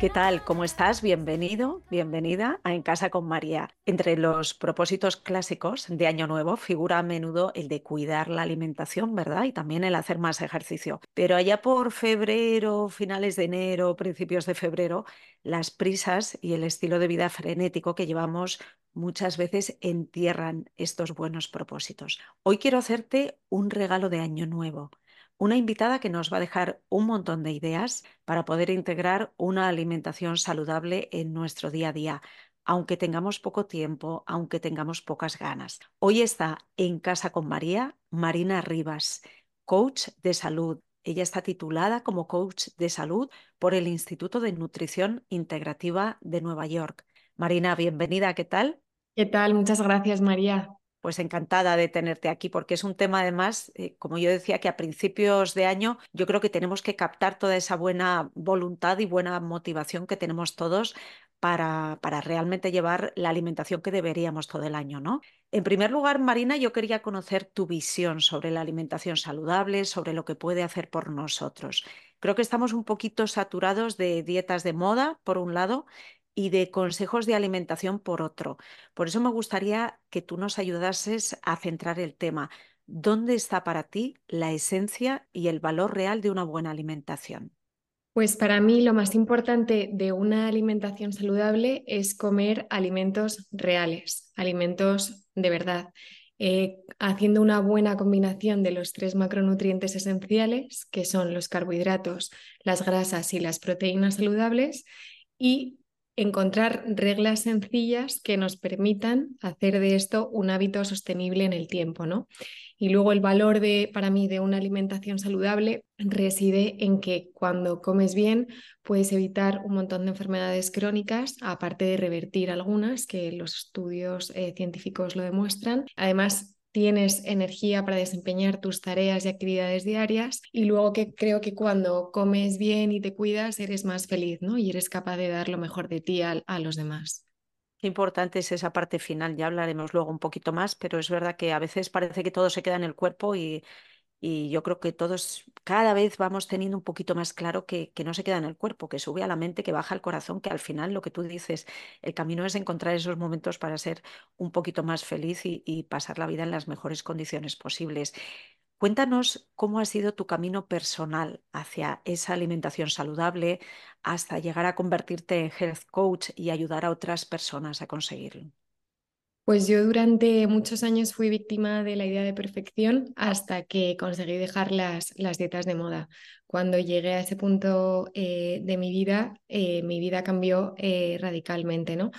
¿Qué tal? ¿Cómo estás? Bienvenido, bienvenida a En Casa con María. Entre los propósitos clásicos de Año Nuevo figura a menudo el de cuidar la alimentación, ¿verdad? Y también el hacer más ejercicio. Pero allá por febrero, finales de enero, principios de febrero, las prisas y el estilo de vida frenético que llevamos muchas veces entierran estos buenos propósitos. Hoy quiero hacerte un regalo de Año Nuevo una invitada que nos va a dejar un montón de ideas para poder integrar una alimentación saludable en nuestro día a día, aunque tengamos poco tiempo, aunque tengamos pocas ganas. Hoy está en casa con María, Marina Rivas, coach de salud. Ella está titulada como coach de salud por el Instituto de Nutrición Integrativa de Nueva York. Marina, bienvenida, ¿qué tal? ¿Qué tal? Muchas gracias, María pues encantada de tenerte aquí, porque es un tema además, eh, como yo decía, que a principios de año yo creo que tenemos que captar toda esa buena voluntad y buena motivación que tenemos todos para, para, realmente llevar la alimentación que deberíamos todo el año, ¿no? En primer lugar, Marina, yo quería conocer tu visión sobre la alimentación saludable, sobre lo que puede hacer por nosotros. Creo que estamos un poquito saturados de dietas de moda, por un lado, y de consejos de alimentación por otro. Por eso me gustaría que tú nos ayudases a centrar el tema. ¿Dónde está para ti la esencia y el valor real de una buena alimentación? Pues para mí lo más importante de una alimentación saludable es comer alimentos reales, alimentos de verdad, eh, haciendo una buena combinación de los tres macronutrientes esenciales, que son los carbohidratos, las grasas y las proteínas saludables, y encontrar reglas sencillas que nos permitan hacer de esto un hábito sostenible en el tiempo, ¿no? Y luego el valor de, para mí de una alimentación saludable reside en que cuando comes bien puedes evitar un montón de enfermedades crónicas, aparte de revertir algunas, que los estudios eh, científicos lo demuestran. Además, tienes energía para desempeñar tus tareas y actividades diarias y luego que creo que cuando comes bien y te cuidas eres más feliz, ¿no? Y eres capaz de dar lo mejor de ti a, a los demás. Qué importante es esa parte final, ya hablaremos luego un poquito más, pero es verdad que a veces parece que todo se queda en el cuerpo y y yo creo que todos cada vez vamos teniendo un poquito más claro que, no se queda en el cuerpo, que sube a la mente, que baja al corazón, que al final lo que tú dices, el camino es encontrar esos momentos para ser un poquito más feliz y pasar la vida en las mejores condiciones posibles. Cuéntanos cómo ha sido tu camino personal hacia esa alimentación saludable hasta llegar a convertirte en health coach y ayudar a otras personas a conseguirlo. Pues yo durante muchos años fui víctima de la idea de perfección hasta que conseguí dejar las, las dietas de moda. Cuando llegué a ese punto eh, de mi vida, eh, mi vida cambió eh, radicalmente, ¿no?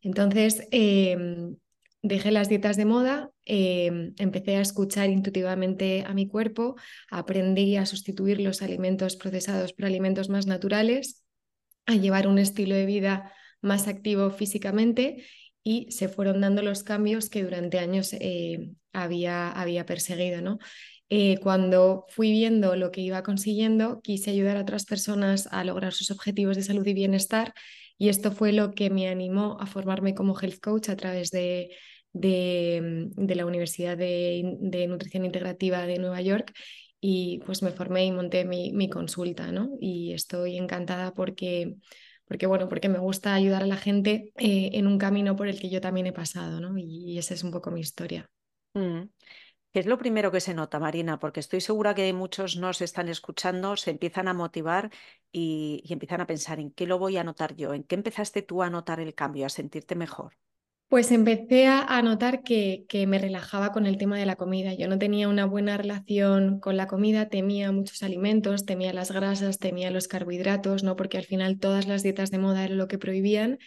Entonces, em, dejé las dietas de moda, em, empecé a escuchar intuitivamente a mi cuerpo, aprendí a sustituir los alimentos procesados por alimentos más naturales, a llevar un estilo de vida más activo físicamente y se fueron dando los cambios que durante años eh, había, había perseguido. ¿no? Eh, cuando fui viendo lo que iba consiguiendo, quise ayudar a otras personas a lograr sus objetivos de salud y bienestar y esto fue lo que me animó a formarme como health coach a través de, de, de la Universidad de, de, Nutrición Integrativa de Nueva York y pues me formé y monté mi, mi consulta, ¿no? Y estoy encantada porque porque bueno, porque me gusta ayudar a la gente eh, en un camino por el que yo también he pasado, ¿no? Y, esa es un poco mi historia. Mm. ¿Qué es lo primero que se nota, Marina? Porque estoy segura que muchos nos están escuchando, se empiezan a motivar y, y empiezan a pensar en qué lo voy a notar yo, en qué empezaste tú a notar el cambio, a sentirte mejor. Pues empecé a, notar que, que, me relajaba con el tema de la comida. Yo no tenía una buena relación con la comida, temía muchos alimentos, temía las grasas, temía los carbohidratos, ¿no? Porque al final todas las dietas de moda eran lo que prohibían.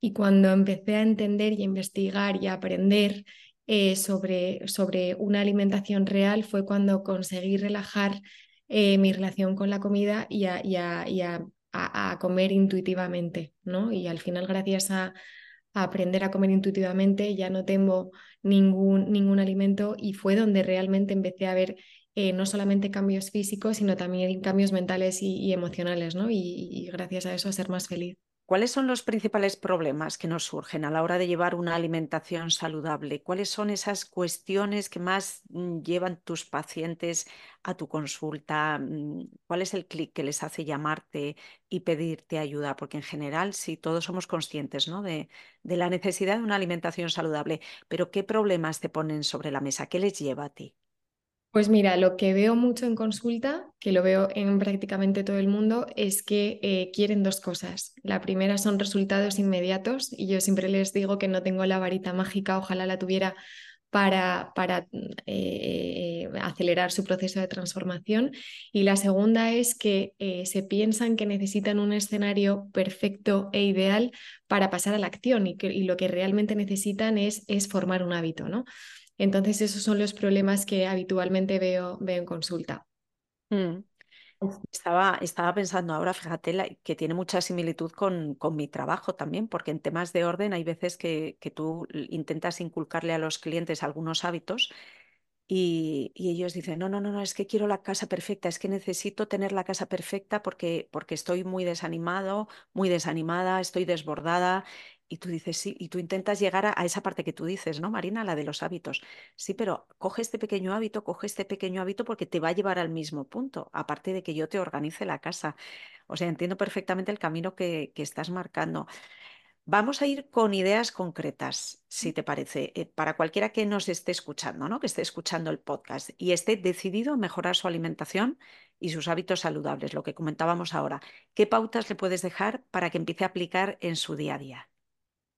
Y cuando empecé a entender y a investigar y a aprender eh, sobre, sobre una alimentación real fue cuando conseguí relajar eh, mi relación con la comida y a, a a, comer intuitivamente, ¿no? Y al final, gracias a, aprender a comer intuitivamente, ya no tengo ningún, ningún alimento y fue donde realmente empecé a ver eh, no solamente cambios físicos, sino también cambios mentales y, emocionales, ¿no? y gracias a eso a ser más feliz. ¿Cuáles son los principales problemas que nos surgen a la hora de llevar una alimentación saludable? ¿Cuáles son esas cuestiones que más mm, llevan tus pacientes a tu consulta? Mm, ¿Cuál es el clic que les hace llamarte y pedirte ayuda? Porque en general, sí, todos somos conscientes ¿no? de, de la necesidad de una alimentación saludable, pero ¿qué problemas te ponen sobre la mesa? ¿Qué les lleva a ti? Pues mira, lo que veo mucho en consulta, que lo veo en prácticamente todo el mundo, es que eh, quieren dos cosas. La primera son resultados inmediatos y yo siempre les digo que no tengo la varita mágica, ojalá la tuviera para, para eh, acelerar su proceso de transformación. Y la segunda es que eh, se piensan que necesitan un escenario perfecto e ideal para pasar a la acción y, que, y lo que realmente necesitan es, es formar un hábito, ¿no? Entonces, esos son los problemas que habitualmente veo, veo en consulta. Mm. Estaba, estaba, pensando ahora, fíjate, que tiene mucha similitud con, con, mi trabajo también, porque en temas de orden hay veces que, que tú intentas inculcarle a los clientes algunos hábitos y, ellos dicen, no, no, no, no, es que quiero la casa perfecta, es que necesito tener la casa perfecta porque, porque estoy muy desanimado, muy desanimada, estoy desbordada. Y tú dices, sí, y tú intentas llegar a, esa parte que tú dices, ¿no, Marina? La de los hábitos. Sí, pero coge este pequeño hábito, coge este pequeño hábito porque te va a llevar al mismo punto, aparte de que yo te organice la casa. O sea, entiendo perfectamente el camino que, que estás marcando. Vamos a ir con ideas concretas, si te parece, eh, para cualquiera que nos esté escuchando, ¿no? que esté escuchando el podcast y esté decidido a mejorar su alimentación y sus hábitos saludables, lo que comentábamos ahora. ¿Qué pautas le puedes dejar para que empiece a aplicar en su día a día?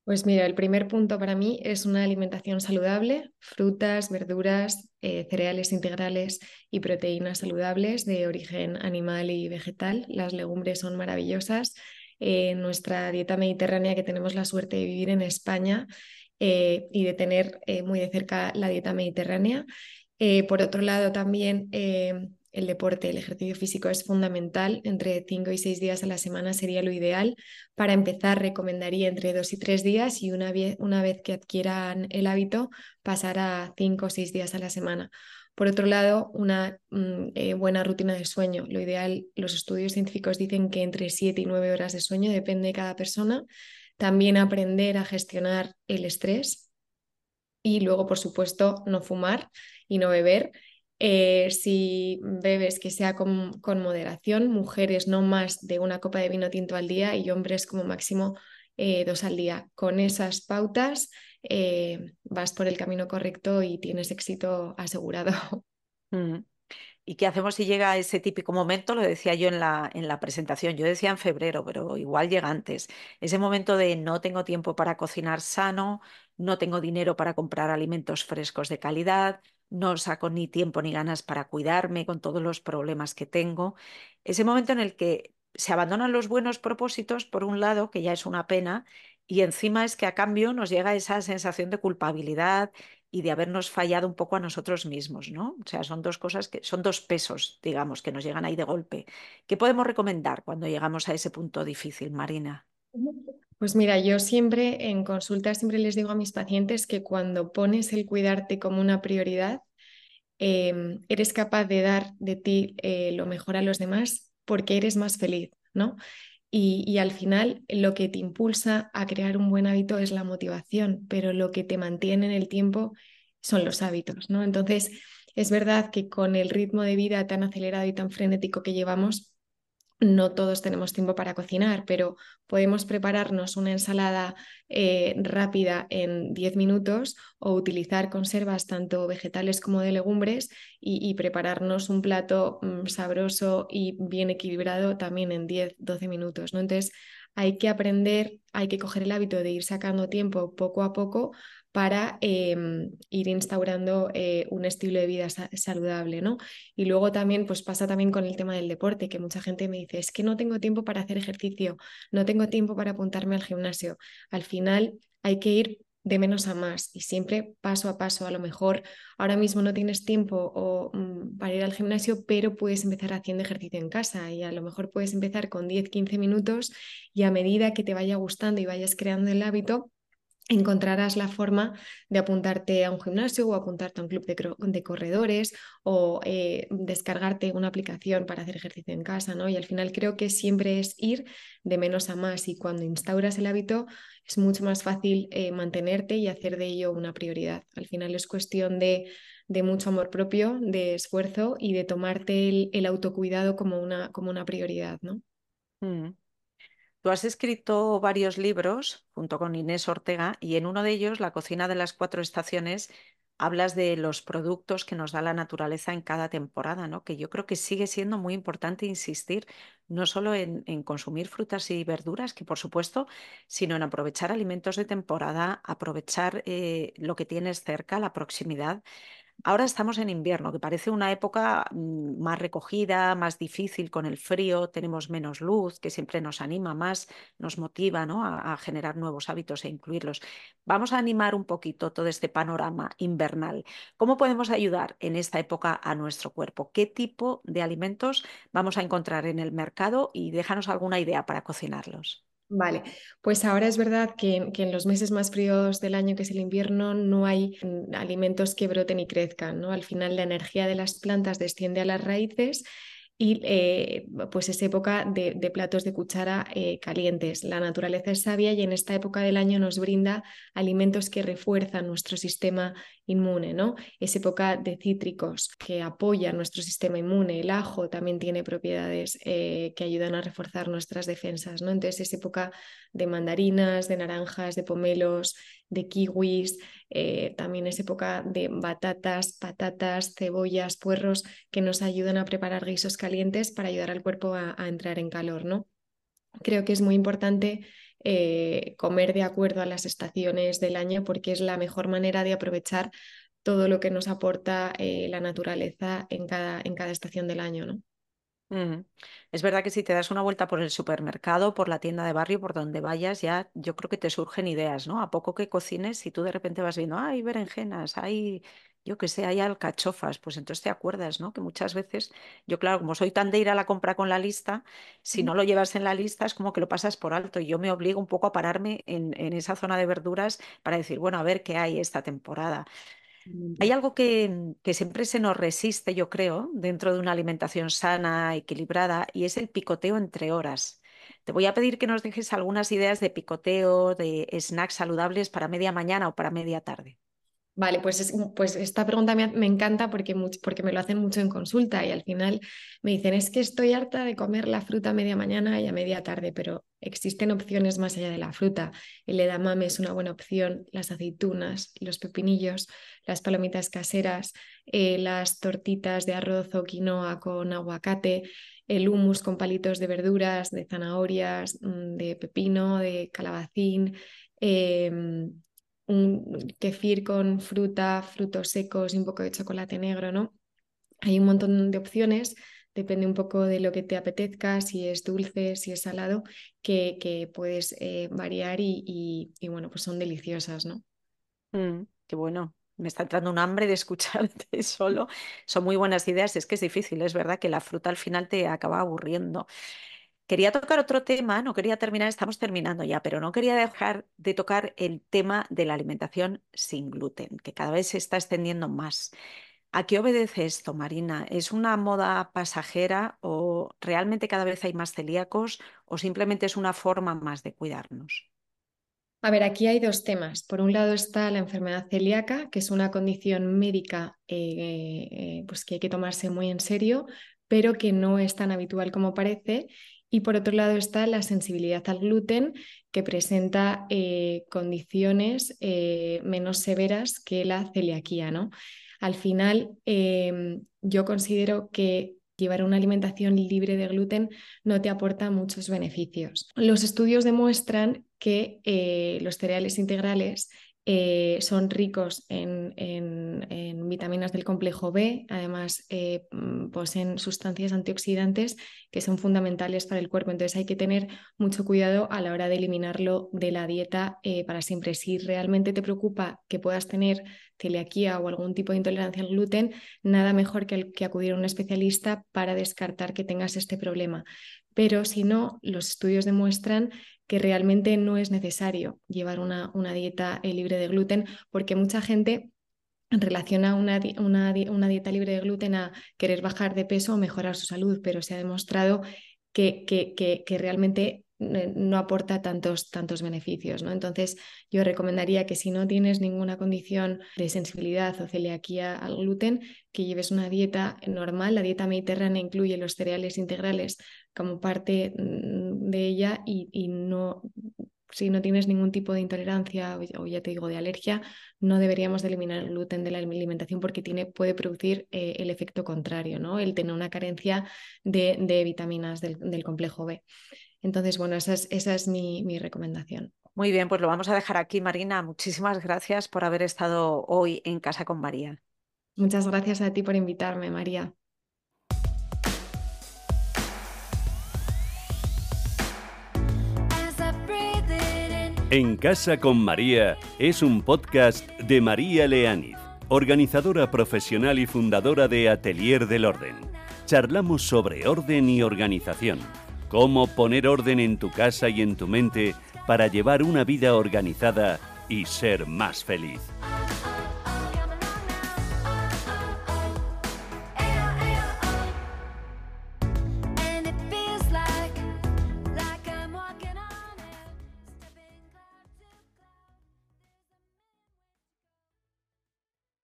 Pues mira, el primer punto para mí es una alimentación saludable, frutas, verduras, eh, cereales integrales y proteínas saludables de origen animal y vegetal. Las legumbres son maravillosas eh, nuestra dieta mediterránea que tenemos la suerte de vivir en España eh, y de tener eh, muy de cerca la dieta mediterránea. por otro lado, también el deporte, el ejercicio físico es fundamental. Entre 5 y 6 días a la semana sería lo ideal. Para empezar, recomendaría entre 2 y 3 días y una, una vez que adquieran el hábito, pasar a 5 o 6 días a la semana. Por otro lado, una mm, eh, buena rutina de sueño. Lo ideal, los estudios científicos dicen que entre 7 y 9 horas de sueño depende de cada persona. También aprender a gestionar el estrés y luego, por supuesto, no fumar y no beber. Eh, si bebes, que sea con, moderación, mujeres no más de una copa de vino tinto al día y hombres como máximo eh, dos al día. Con esas pautas eh, vas por el camino correcto y tienes éxito asegurado. Mm. ¿Y qué hacemos si llega ese típico momento? Lo decía yo en la, en la presentación, yo decía en febrero, pero igual llega antes. Ese momento de no tengo tiempo para cocinar sano, no tengo dinero para comprar alimentos frescos de calidad, no saco ni tiempo ni ganas para cuidarme con todos los problemas que tengo. Ese momento en el que se abandonan los buenos propósitos, por un lado, que ya es una pena, y encima es que a cambio nos llega esa sensación de culpabilidad y de habernos fallado un poco a nosotros mismos, ¿no? O sea, son dos cosas que son dos pesos, digamos, que nos llegan ahí de golpe. ¿Qué podemos recomendar cuando llegamos a ese punto difícil, Marina? Pues mira, yo siempre en consulta siempre les digo a mis pacientes que cuando pones el cuidarte como una prioridad, em, eres capaz de dar de ti eh, lo mejor a los demás porque eres más feliz, ¿no? Y, al final lo que te impulsa a crear un buen hábito es la motivación, pero lo que te mantiene en el tiempo son los hábitos, ¿no? Entonces, es verdad que con el ritmo de vida tan acelerado y tan frenético que llevamos, no todos tenemos tiempo para cocinar, pero podemos prepararnos una ensalada eh, rápida en 10 minutos o utilizar conservas tanto vegetales como de legumbres y, prepararnos un plato mm, sabroso y bien equilibrado también en 10-12 minutos. ¿no? Entonces, hay que aprender, hay que coger el hábito de ir sacando tiempo poco a poco para em, ir instaurando eh, un estilo de vida saludable, ¿no? Y luego también, pues pasa también con el tema del deporte, que mucha gente me dice, es que no tengo tiempo para hacer ejercicio, no tengo tiempo para apuntarme al gimnasio. Al final hay que ir de menos a más y siempre paso a paso. A lo mejor ahora mismo no tienes tiempo o, mm, para ir al gimnasio, pero puedes empezar haciendo ejercicio en casa y a lo mejor puedes empezar con 10-15 minutos y a medida que te vaya gustando y vayas creando el hábito, encontrarás la forma de apuntarte a un gimnasio o apuntarte a un club de, corredores o eh, descargarte una aplicación para hacer ejercicio en casa, ¿no? Y al final creo que siempre es ir de menos a más y cuando instauras el hábito es mucho más fácil eh, mantenerte y hacer de ello una prioridad. Al final es cuestión de, mucho amor propio, de esfuerzo y de tomarte el, autocuidado como una, como una prioridad, ¿no? Mm. Tú has escrito varios libros junto con Inés Ortega y en uno de ellos, La cocina de las cuatro estaciones, hablas de los productos que nos da la naturaleza en cada temporada, ¿no? Que yo creo que sigue siendo muy importante insistir no solo en, consumir frutas y verduras, que por supuesto, sino en aprovechar alimentos de temporada, aprovechar eh, lo que tienes cerca, la proximidad. Ahora estamos en invierno, que parece una época mm, más recogida, más difícil con el frío, tenemos menos luz, que siempre nos anima más, nos motiva ¿no? a, generar nuevos hábitos e incluirlos. Vamos a animar un poquito todo este panorama invernal. ¿Cómo podemos ayudar en esta época a nuestro cuerpo? ¿Qué tipo de alimentos vamos a encontrar en el mercado? Y déjanos alguna idea para cocinarlos. Vale, pues ahora es verdad que, en los meses más fríos del año, que es el invierno, no hay mm, alimentos que broten y crezcan, ¿no? Al final la energía de las plantas desciende a las raíces y eh, pues es época de, platos de cuchara eh, calientes. La naturaleza es sabia y en esta época del año nos brinda alimentos que refuerzan nuestro sistema inmune, ¿no? Es época de cítricos que apoyan nuestro sistema inmune. El ajo también tiene propiedades eh, que ayudan a reforzar nuestras defensas, ¿no? Entonces es época de mandarinas, de naranjas, de pomelos, de kiwis, eh, también es época de batatas, patatas, cebollas, puerros que nos ayudan a preparar guisos calientes para ayudar al cuerpo a, entrar en calor, ¿no? Creo que es muy importante eh, comer de acuerdo a las estaciones del año porque es la mejor manera de aprovechar todo lo que nos aporta eh, la naturaleza en cada, en cada estación del año, ¿no? Es verdad que si te das una vuelta por el supermercado, por la tienda de barrio, por donde vayas, ya yo creo que te surgen ideas, ¿no? A poco que cocines, si tú de repente vas viendo, hay berenjenas, hay, yo qué sé, hay alcachofas, pues entonces te acuerdas, ¿no? Que muchas veces, yo claro, como soy tan de ir a la compra con la lista, si no lo llevas en la lista es como que lo pasas por alto y yo me obligo un poco a pararme en, en esa zona de verduras para decir, bueno, a ver qué hay esta temporada. Hay algo que, siempre se nos resiste, yo creo, dentro de una alimentación sana, equilibrada, y es el picoteo entre horas. Te voy a pedir que nos dejes algunas ideas de picoteo, de snacks saludables para media mañana o para media tarde. Vale, pues, pues esta pregunta me, encanta porque, porque me lo hacen mucho en consulta y al final me dicen, es que estoy harta de comer la fruta a media mañana y a media tarde, pero existen opciones más allá de la fruta. El edamame es una buena opción, las aceitunas, los pepinillos, las palomitas caseras, eh, las tortitas de arroz o quinoa con aguacate, el hummus con palitos de verduras, de zanahorias, mm, de pepino, de calabacín. Em, un kefir con fruta, frutos secos y un poco de chocolate negro, ¿no? Hay un montón de opciones, depende un poco de lo que te apetezca, si es dulce, si es salado, que, que puedes eh, variar y, y, bueno, pues son deliciosas, ¿no? Mm, qué bueno. Me está entrando un hambre de escucharte solo. Son muy buenas ideas. Es que es difícil, es verdad que la fruta al final te acaba aburriendo. Quería tocar otro tema, no quería terminar, estamos terminando ya, pero no quería dejar de tocar el tema de la alimentación sin gluten, que cada vez se está extendiendo más. ¿A qué obedece esto, Marina? ¿Es una moda pasajera o realmente cada vez hay más celíacos o simplemente es una forma más de cuidarnos? A ver, aquí hay dos temas. Por un lado está la enfermedad celíaca, que es una condición médica eh, eh, pues que hay que tomarse muy en serio, pero que no es tan habitual como parece y por otro lado está la sensibilidad al gluten, que presenta eh, condiciones eh, menos severas que la celiaquía. ¿no? Al final, em, yo considero que llevar una alimentación libre de gluten no te aporta muchos beneficios. Los estudios demuestran que eh, los cereales integrales eh, son ricos en, vitaminas del complejo B, además eh, mm, poseen sustancias antioxidantes que son fundamentales para el cuerpo, entonces hay que tener mucho cuidado a la hora de eliminarlo de la dieta eh, para siempre. Si realmente te preocupa que puedas tener celiaquía o algún tipo de intolerancia al gluten, nada mejor que, que acudir a un especialista para descartar que tengas este problema. Pero si no, los estudios demuestran que realmente no es necesario llevar una, una dieta eh, libre de gluten, porque mucha gente relaciona una, una, una, dieta libre de gluten a querer bajar de peso o mejorar su salud, pero se ha demostrado que, que, que, que realmente no aporta tantos, tantos beneficios. ¿no? Entonces, yo recomendaría que si no tienes ninguna condición de sensibilidad o celiaquía al gluten, que lleves una dieta normal. La dieta mediterránea incluye los cereales integrales como parte mm, de ella y, y no si no tienes ningún tipo de intolerancia o ya te digo de alergia, no deberíamos de eliminar el gluten de la alimentación porque tiene, puede producir eh, el efecto contrario, ¿no? el tener una carencia de, vitaminas del, complejo B. Entonces, bueno, esa es, esa es mi, mi recomendación. Muy bien, pues lo vamos a dejar aquí, Marina. Muchísimas gracias por haber estado hoy en casa con María. Muchas gracias a ti por invitarme, María. En Casa con María es un podcast de María Leániz, organizadora profesional y fundadora de Atelier del Orden. Charlamos sobre orden y organización, cómo poner orden en tu casa y en tu mente para llevar una vida organizada y ser más feliz.